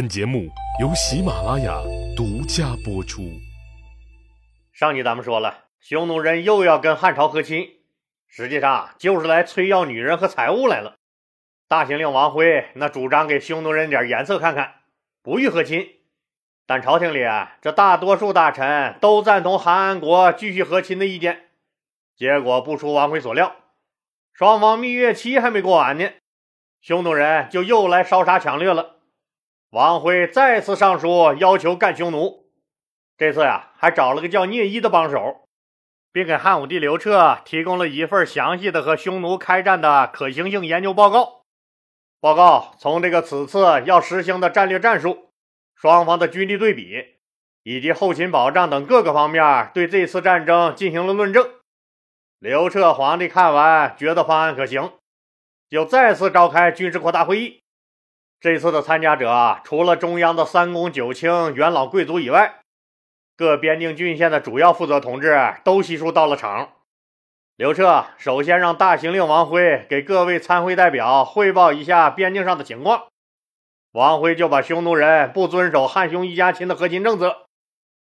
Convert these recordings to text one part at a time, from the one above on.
本节目由喜马拉雅独家播出。上集咱们说了，匈奴人又要跟汉朝和亲，实际上就是来催要女人和财物来了。大行令王辉那主张给匈奴人点颜色看看，不予和亲。但朝廷里啊，这大多数大臣都赞同韩安国继续和亲的意见。结果不出王辉所料，双方蜜月期还没过完呢，匈奴人就又来烧杀抢掠了。王辉再次上书要求干匈奴，这次呀还找了个叫聂一的帮手，并给汉武帝刘彻提供了一份详细的和匈奴开战的可行性研究报告。报告从这个此次要实行的战略战术、双方的军力对比以及后勤保障等各个方面，对这次战争进行了论证。刘彻皇帝看完，觉得方案可行，就再次召开军事扩大会议。这次的参加者，除了中央的三公九卿、元老贵族以外，各边境郡县的主要负责同志都悉数到了场。刘彻首先让大行令王辉给各位参会代表汇报一下边境上的情况。王辉就把匈奴人不遵守汉匈一家亲的核心政策，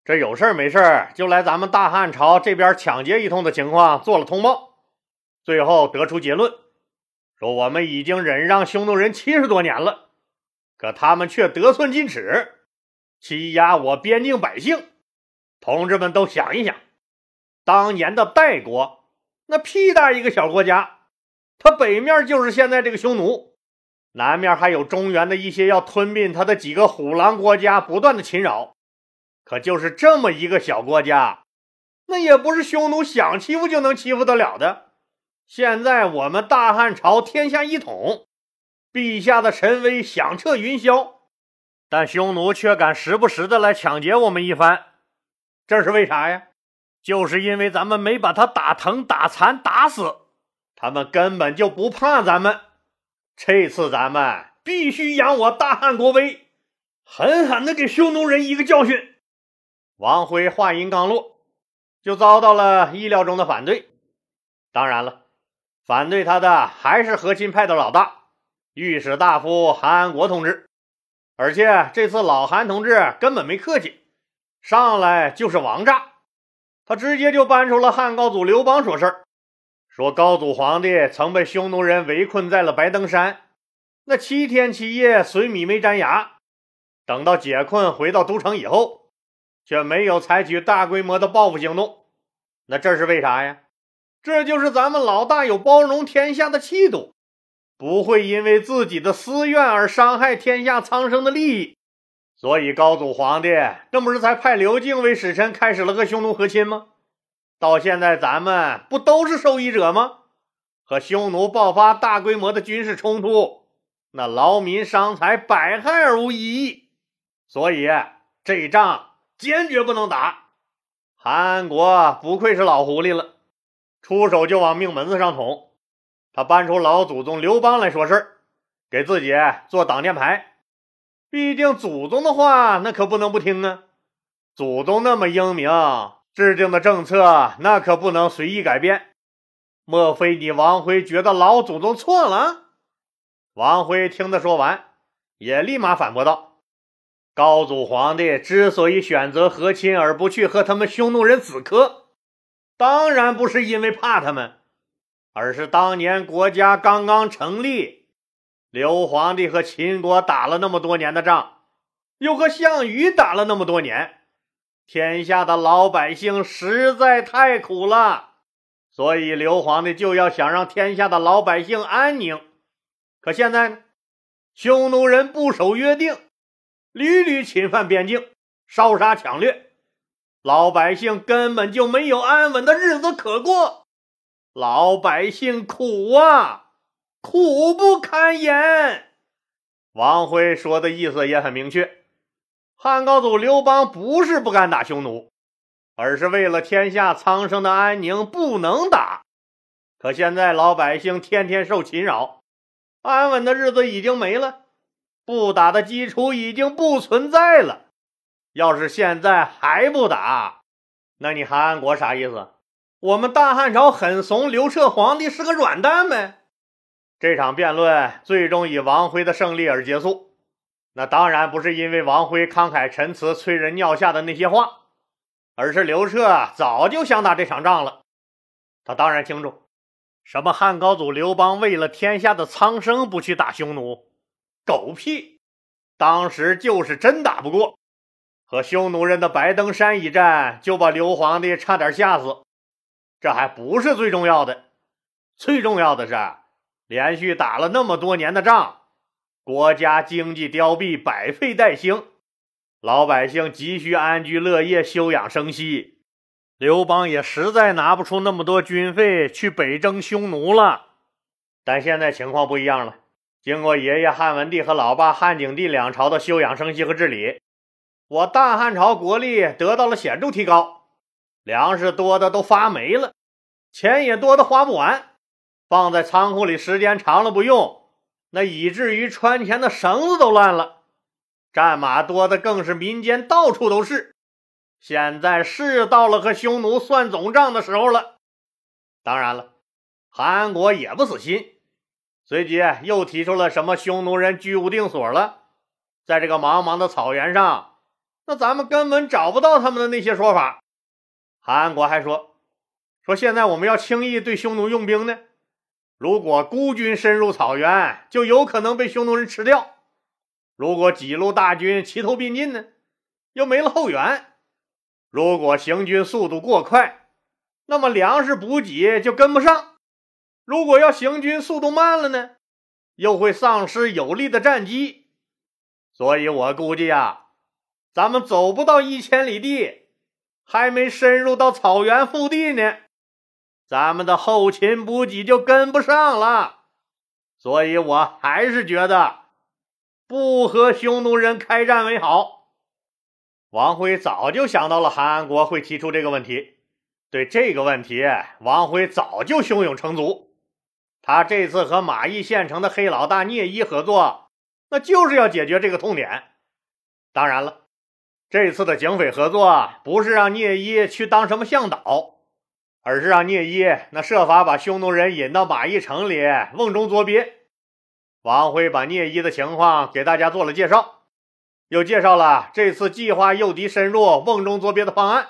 这有事没事就来咱们大汉朝这边抢劫一通的情况做了通报。最后得出结论，说我们已经忍让匈奴人七十多年了。可他们却得寸进尺，欺压我边境百姓。同志们都想一想，当年的代国，那屁大一个小国家，它北面就是现在这个匈奴，南面还有中原的一些要吞并它的几个虎狼国家不断的侵扰。可就是这么一个小国家，那也不是匈奴想欺负就能欺负得了的。现在我们大汉朝天下一统。陛下的神威响彻云霄，但匈奴却敢时不时的来抢劫我们一番，这是为啥呀？就是因为咱们没把他打疼、打残、打死，他们根本就不怕咱们。这次咱们必须扬我大汉国威，狠狠的给匈奴人一个教训。王辉话音刚落，就遭到了意料中的反对。当然了，反对他的还是和亲派的老大。御史大夫韩安国同志，而且这次老韩同志根本没客气，上来就是王炸，他直接就搬出了汉高祖刘邦说事儿，说高祖皇帝曾被匈奴人围困在了白登山，那七天七夜水米没沾牙，等到解困回到都城以后，却没有采取大规模的报复行动，那这是为啥呀？这就是咱们老大有包容天下的气度。不会因为自己的私怨而伤害天下苍生的利益，所以高祖皇帝这不是才派刘敬为使臣，开始了和匈奴和亲吗？到现在咱们不都是受益者吗？和匈奴爆发大规模的军事冲突，那劳民伤财，百害而无一益，所以这仗坚决不能打。韩国不愧是老狐狸了，出手就往命门子上捅。他搬出老祖宗刘邦来说事儿，给自己做挡箭牌。毕竟祖宗的话，那可不能不听啊！祖宗那么英明，制定的政策那可不能随意改变。莫非你王辉觉得老祖宗错了？王辉听他说完，也立马反驳道：“高祖皇帝之所以选择和亲而不去和他们匈奴人死磕，当然不是因为怕他们。”而是当年国家刚刚成立，刘皇帝和秦国打了那么多年的仗，又和项羽打了那么多年，天下的老百姓实在太苦了，所以刘皇帝就要想让天下的老百姓安宁。可现在呢，匈奴人不守约定，屡屡侵犯边境，烧杀抢掠，老百姓根本就没有安稳的日子可过。老百姓苦啊，苦不堪言。王辉说的意思也很明确：汉高祖刘邦不是不敢打匈奴，而是为了天下苍生的安宁不能打。可现在老百姓天天受侵扰，安稳的日子已经没了，不打的基础已经不存在了。要是现在还不打，那你韩安国啥意思？我们大汉朝很怂，刘彻皇帝是个软蛋呗。这场辩论最终以王辉的胜利而结束。那当然不是因为王辉慷慨陈词、催人尿下的那些话，而是刘彻早就想打这场仗了。他当然清楚，什么汉高祖刘邦为了天下的苍生不去打匈奴，狗屁！当时就是真打不过，和匈奴人的白登山一战，就把刘皇帝差点吓死。这还不是最重要的，最重要的是，连续打了那么多年的仗，国家经济凋敝，百废待兴，老百姓急需安居乐业、休养生息。刘邦也实在拿不出那么多军费去北征匈奴了。但现在情况不一样了。经过爷爷汉文帝和老爸汉景帝两朝的休养生息和治理，我大汉朝国力得到了显著提高，粮食多的都发霉了，钱也多的花不完，放在仓库里时间长了不用，那以至于穿钱的绳子都乱了，战马多的更是民间到处都是。现在是到了和匈奴算总账的时候了。当然了，韩国也不死心。随即又提出了什么匈奴人居无定所了，在这个茫茫的草原上，那咱们根本找不到他们的那些说法。韩安国还说，说现在我们要轻易对匈奴用兵呢，如果孤军深入草原，就有可能被匈奴人吃掉；如果几路大军齐头并进呢，又没了后援；如果行军速度过快，那么粮食补给就跟不上。如果要行军速度慢了呢，又会丧失有利的战机，所以我估计啊，咱们走不到一千里地，还没深入到草原腹地呢，咱们的后勤补给就跟不上了。所以我还是觉得不和匈奴人开战为好。王辉早就想到了韩安国会提出这个问题，对这个问题，王辉早就胸有成竹。他这次和马邑县城的黑老大聂一合作，那就是要解决这个痛点。当然了，这次的警匪合作不是让聂一去当什么向导，而是让聂一那设法把匈奴人引到马邑城里瓮中捉鳖。王辉把聂一的情况给大家做了介绍，又介绍了这次计划诱敌深入、瓮中捉鳖的方案。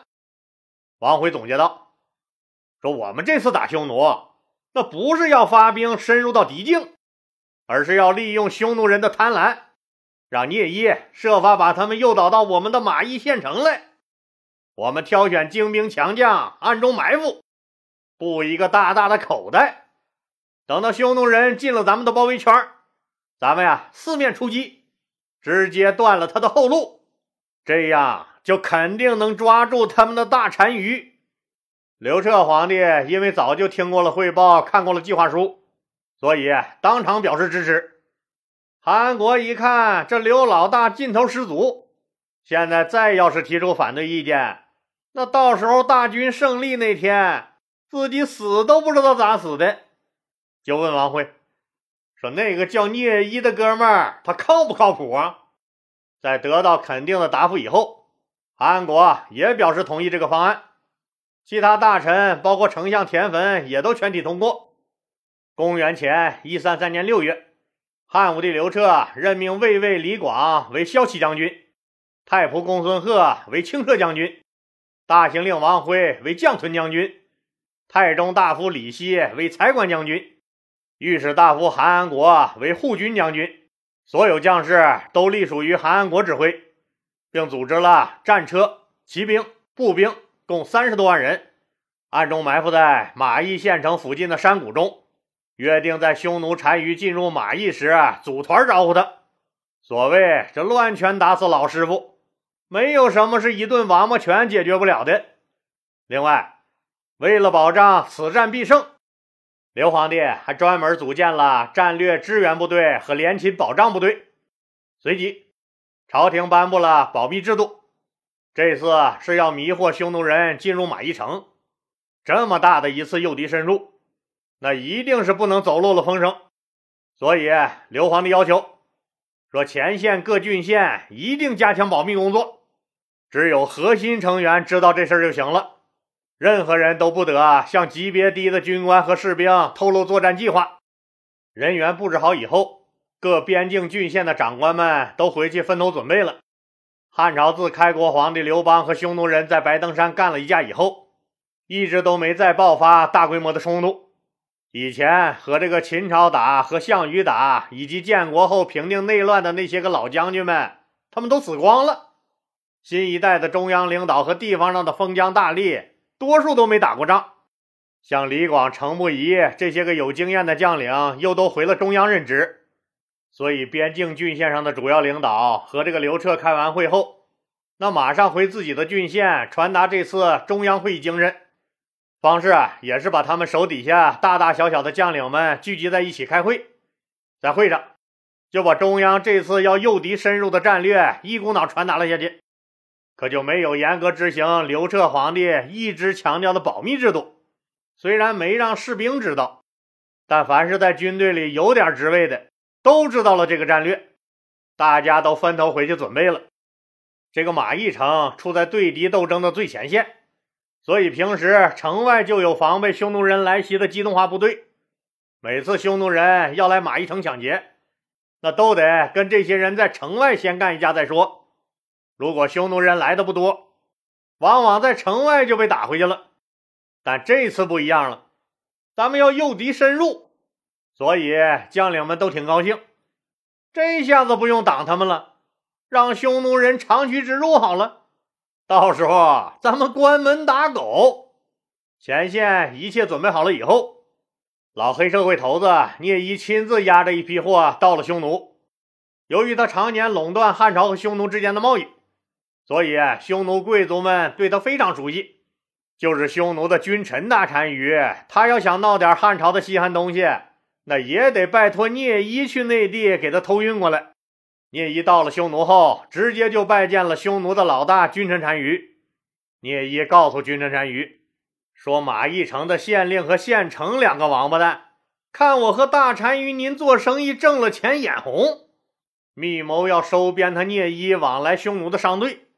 王辉总结道：“说我们这次打匈奴。”那不是要发兵深入到敌境，而是要利用匈奴人的贪婪，让聂一设法把他们诱导到我们的马邑县城来。我们挑选精兵强将，暗中埋伏，布一个大大的口袋。等到匈奴人进了咱们的包围圈，咱们呀四面出击，直接断了他的后路，这样就肯定能抓住他们的大单于。刘彻皇帝因为早就听过了汇报，看过了计划书，所以当场表示支持。韩国一看这刘老大劲头十足，现在再要是提出反对意见，那到时候大军胜利那天，自己死都不知道咋死的。就问王辉说：“那个叫聂一的哥们儿，他靠不靠谱啊？”在得到肯定的答复以后，韩国也表示同意这个方案。其他大臣，包括丞相田汾，也都全体通过。公元前一三三年六月，汉武帝刘彻任命卫尉李广为骁骑将军，太仆公孙贺为轻车将军，大行令王辉为将屯将军，太中大夫李希为财官将军，御史大夫韩安国为护军将军。所有将士都隶属于韩安国指挥，并组织了战车、骑兵、步兵。共三十多万人，暗中埋伏在马邑县城附近的山谷中，约定在匈奴单于进入马邑时组团招呼他。所谓这乱拳打死老师傅，没有什么是一顿王八拳解决不了的。另外，为了保障此战必胜，刘皇帝还专门组建了战略支援部队和联勤保障部队。随即，朝廷颁布了保密制度。这次是要迷惑匈奴人进入马邑城，这么大的一次诱敌深入，那一定是不能走漏了风声。所以刘皇帝要求说，前线各郡县一定加强保密工作，只有核心成员知道这事儿就行了，任何人都不得向级别低的军官和士兵透露作战计划。人员布置好以后，各边境郡县的长官们都回去分头准备了。汉朝自开国皇帝刘邦和匈奴人在白登山干了一架以后，一直都没再爆发大规模的冲突。以前和这个秦朝打、和项羽打，以及建国后平定内乱的那些个老将军们，他们都死光了。新一代的中央领导和地方上的封疆大吏，多数都没打过仗。像李广、程不疑这些个有经验的将领，又都回了中央任职。所以，边境郡县上的主要领导和这个刘彻开完会后，那马上回自己的郡县传达这次中央会议精神。方式啊，也是把他们手底下大大小小的将领们聚集在一起开会，在会上就把中央这次要诱敌深入的战略一股脑传达了下去，可就没有严格执行刘彻皇帝一直强调的保密制度。虽然没让士兵知道，但凡是在军队里有点职位的都知道了这个战略，大家都分头回去准备了。这个马邑城处在对敌斗争的最前线。所以平时城外就有防备匈奴人来袭的机动化部队。每次匈奴人要来马邑城抢劫，那都得跟这些人在城外先干一架再说。如果匈奴人来的不多，往往在城外就被打回去了。但这次不一样了，咱们要诱敌深入，所以将领们都挺高兴。这下子不用挡他们了，让匈奴人长驱直入好了。到时候咱们关门打狗。前线一切准备好了以后，老黑社会头子聂一亲自押着一批货到了匈奴。由于他常年垄断汉朝和匈奴之间的贸易，所以匈奴贵族们对他非常熟悉。就是匈奴的君臣大单于，他要想闹点汉朝的稀罕东西，那也得拜托聂一去内地给他偷运过来。聂一到了匈奴后，直接就拜见了匈奴的老大君臣单于。聂一告诉君臣单于说：“马邑城的县令和县丞两个王八蛋，看我和大单于您做生意挣了钱，眼红，密谋要收编他聂一往来匈奴的商队，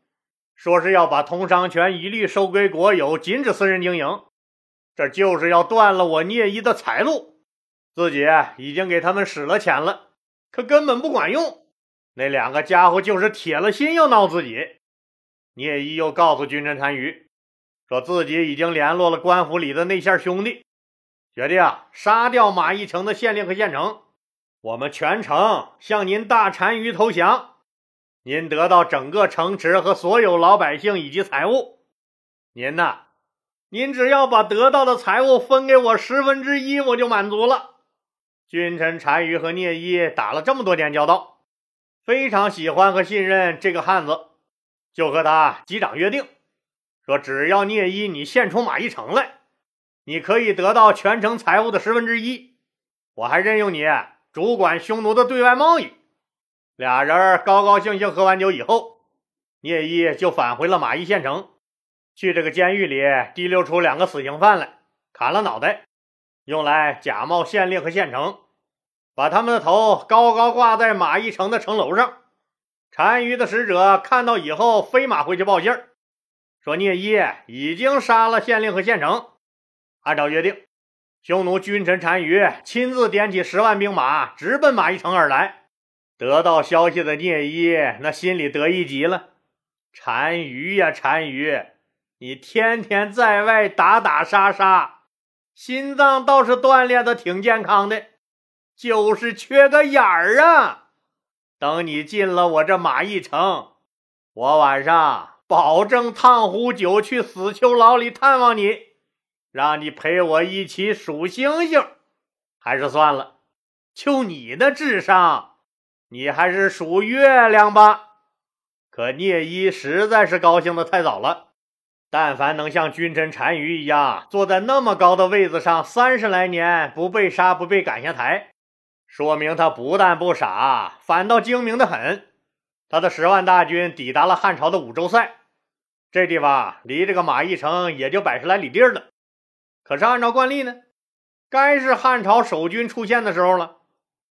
说是要把通商权一律收归国有，禁止私人经营。这就是要断了我聂一的财路。自己已经给他们使了钱了，可根本不管用。”那两个家伙就是铁了心要闹自己。聂一又告诉君臣单于，说自己已经联络了官府里的内线兄弟，决定啊杀掉马邑城的县令和县丞，我们全城向您大单于投降，您得到整个城池和所有老百姓以及财物。您呐，您只要把得到的财物分给我十分之一，我就满足了。君臣单于和聂一打了这么多年交道。非常喜欢和信任这个汉子，就和他击掌约定，说只要聂一你献出马邑城来，你可以得到全城财物的十分之一，我还任用你主管匈奴的对外贸易。俩人高高兴兴喝完酒以后，聂一就返回了马邑县城，去这个监狱里提溜出两个死刑犯来，砍了脑袋，用来假冒县令和县丞。把他们的头高高挂在马邑城的城楼上。单于的使者看到以后，飞马回去报信儿，说聂一已经杀了县令和县丞。按照约定，匈奴君臣单于亲自点起十万兵马，直奔马邑城而来。得到消息的聂一那心里得意极了。单于呀，单于，你天天在外打打杀杀，心脏倒是锻炼的挺健康的。就是缺个眼儿啊！等你进了我这马邑城，我晚上保证烫壶酒去死囚牢里探望你，让你陪我一起数星星。还是算了，就你的智商，你还是数月亮吧。可聂一实在是高兴的太早了，但凡能像君臣单于一样坐在那么高的位子上三十来年，不被杀，不被赶下台。说明他不但不傻，反倒精明的很。他的十万大军抵达了汉朝的五州塞，这地方离这个马邑城也就百十来里地了。可是按照惯例呢，该是汉朝守军出现的时候了。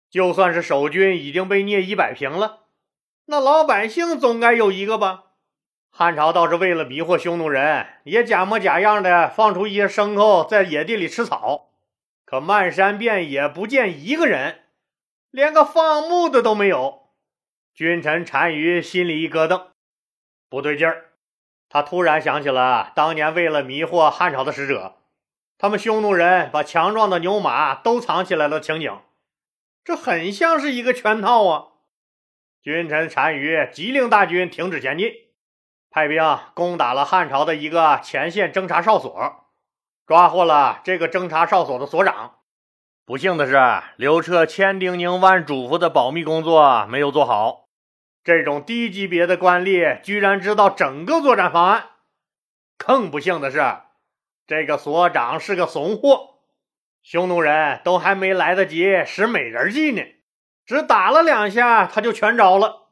就算是守军已经被聂一摆平了，那老百姓总该有一个吧？汉朝倒是为了迷惑匈奴人，也假模假样的放出一些牲口在野地里吃草。可漫山遍野不见一个人。连个放牧的都没有。君臣单于心里一咯噔，不对劲儿。他突然想起了当年为了迷惑汉朝的使者，他们匈奴人把强壮的牛马都藏起来的情景，这很像是一个圈套啊！君臣单于急令大军停止前进，派兵攻打了汉朝的一个前线侦察哨所，抓获了这个侦察哨所的所长。不幸的是，刘彻千叮咛万嘱咐的保密工作没有做好。这种低级别的官吏居然知道整个作战方案。更不幸的是，这个所长是个怂货，匈奴人都还没来得及使美人计呢，只打了两下他就全招了。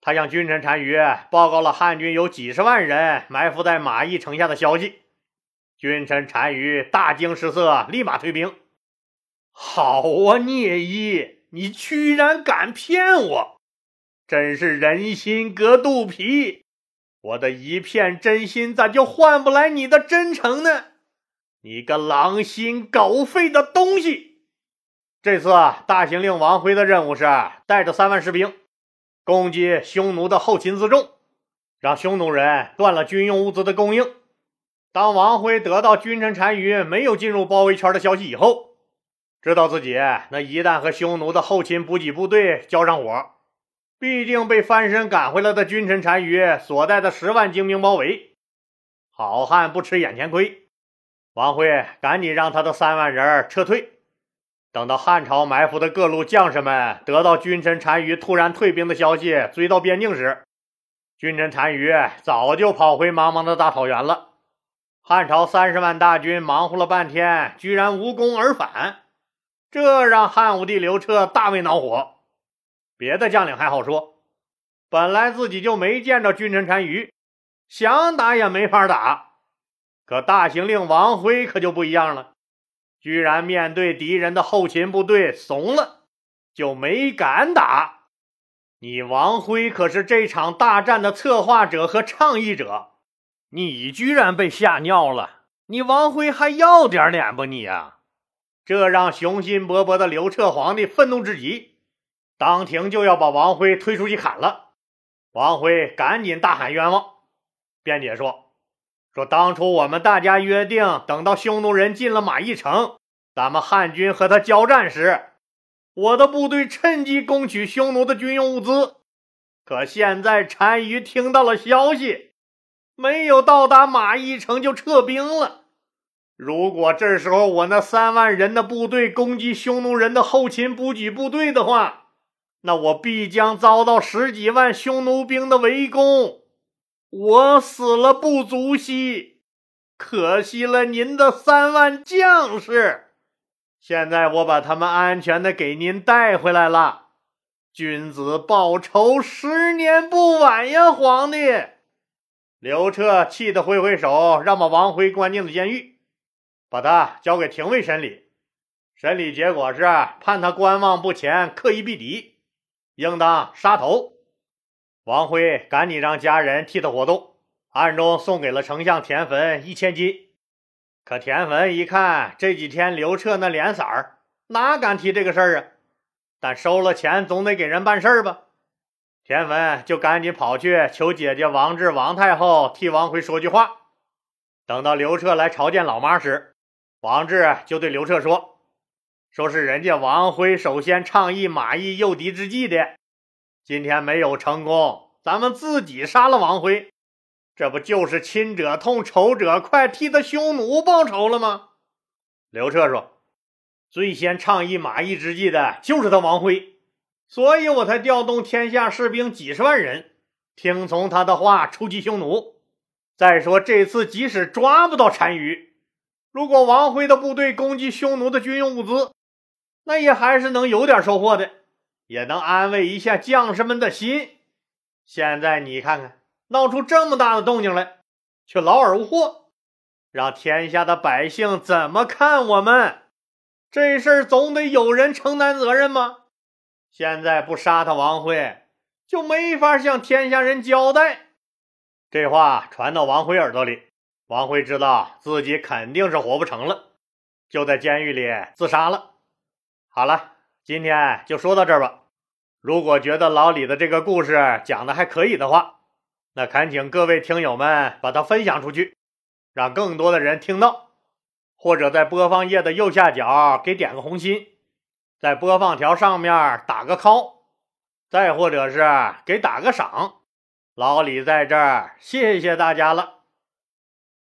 他向君臣单于报告了汉军有几十万人埋伏在马邑城下的消息，君臣单于大惊失色，立马退兵。好啊，聂一，你居然敢骗我！真是人心隔肚皮，我的一片真心咋就换不来你的真诚呢？你个狼心狗肺的东西！这次啊大行令王辉的任务是带着三万士兵攻击匈奴的后勤辎重，让匈奴人断了军用物资的供应。当王辉得到君臣单于没有进入包围圈的消息以后，知道自己那一旦和匈奴的后勤补给部队交上火，必定被翻身赶回来的君臣单于所带的十万精兵包围。好汉不吃眼前亏，王辉赶紧让他的三万人撤退。等到汉朝埋伏的各路将士们得到君臣单于突然退兵的消息，追到边境时，君臣单于早就跑回茫茫的大草原了。汉朝三十万大军忙活了半天，居然无功而返。这让汉武帝刘彻大为恼火。别的将领还好说，本来自己就没见着君臣单于，想打也没法打。可大行令王辉可就不一样了，居然面对敌人的后勤部队怂了，就没敢打。你王辉可是这场大战的策划者和倡议者，你居然被吓尿了！你王辉还要点脸不？你呀！这让雄心勃勃的刘彻皇帝愤怒至极，当庭就要把王辉推出去砍了。王辉赶紧大喊冤枉，辩解说：“说当初我们大家约定，等到匈奴人进了马邑城，咱们汉军和他交战时，我的部队趁机攻取匈奴的军用物资。可现在单于听到了消息，没有到达马邑城就撤兵了。”如果这时候我那三万人的部队攻击匈奴人的后勤补给部队的话，那我必将遭到十几万匈奴兵的围攻，我死了不足惜，可惜了您的三万将士。现在我把他们安全的给您带回来了，君子报仇，十年不晚呀，皇帝！刘彻气得挥挥手，让把王辉关进了监狱。把他交给廷尉审理，审理结果是判他观望不前，刻意避敌，应当杀头。王辉赶紧让家人替他活动，暗中送给了丞相田汾一千金。可田汾一看这几天刘彻那脸色儿，哪敢提这个事儿啊？但收了钱总得给人办事儿吧？田汾就赶紧跑去求姐姐王志、王太后替王辉说句话。等到刘彻来朝见老妈时，王志就对刘彻说：“说是人家王辉首先倡议马邑诱敌之计的，今天没有成功，咱们自己杀了王辉，这不就是亲者痛，仇者快，替他匈奴报仇了吗？”刘彻说：“最先倡议马邑之计的就是他王辉，所以我才调动天下士兵几十万人，听从他的话出击匈奴。再说这次即使抓不到单于。”如果王辉的部队攻击匈奴的军用物资，那也还是能有点收获的，也能安慰一下将士们的心。现在你看看，闹出这么大的动静来，却劳而无获，让天下的百姓怎么看我们？这事儿总得有人承担责任吗？现在不杀他王辉，就没法向天下人交代。这话传到王辉耳朵里。王辉知道自己肯定是活不成了，就在监狱里自杀了。好了，今天就说到这儿吧。如果觉得老李的这个故事讲的还可以的话，那恳请各位听友们把它分享出去，让更多的人听到，或者在播放页的右下角给点个红心，在播放条上面打个 call，再或者是给打个赏。老李在这儿谢谢大家了。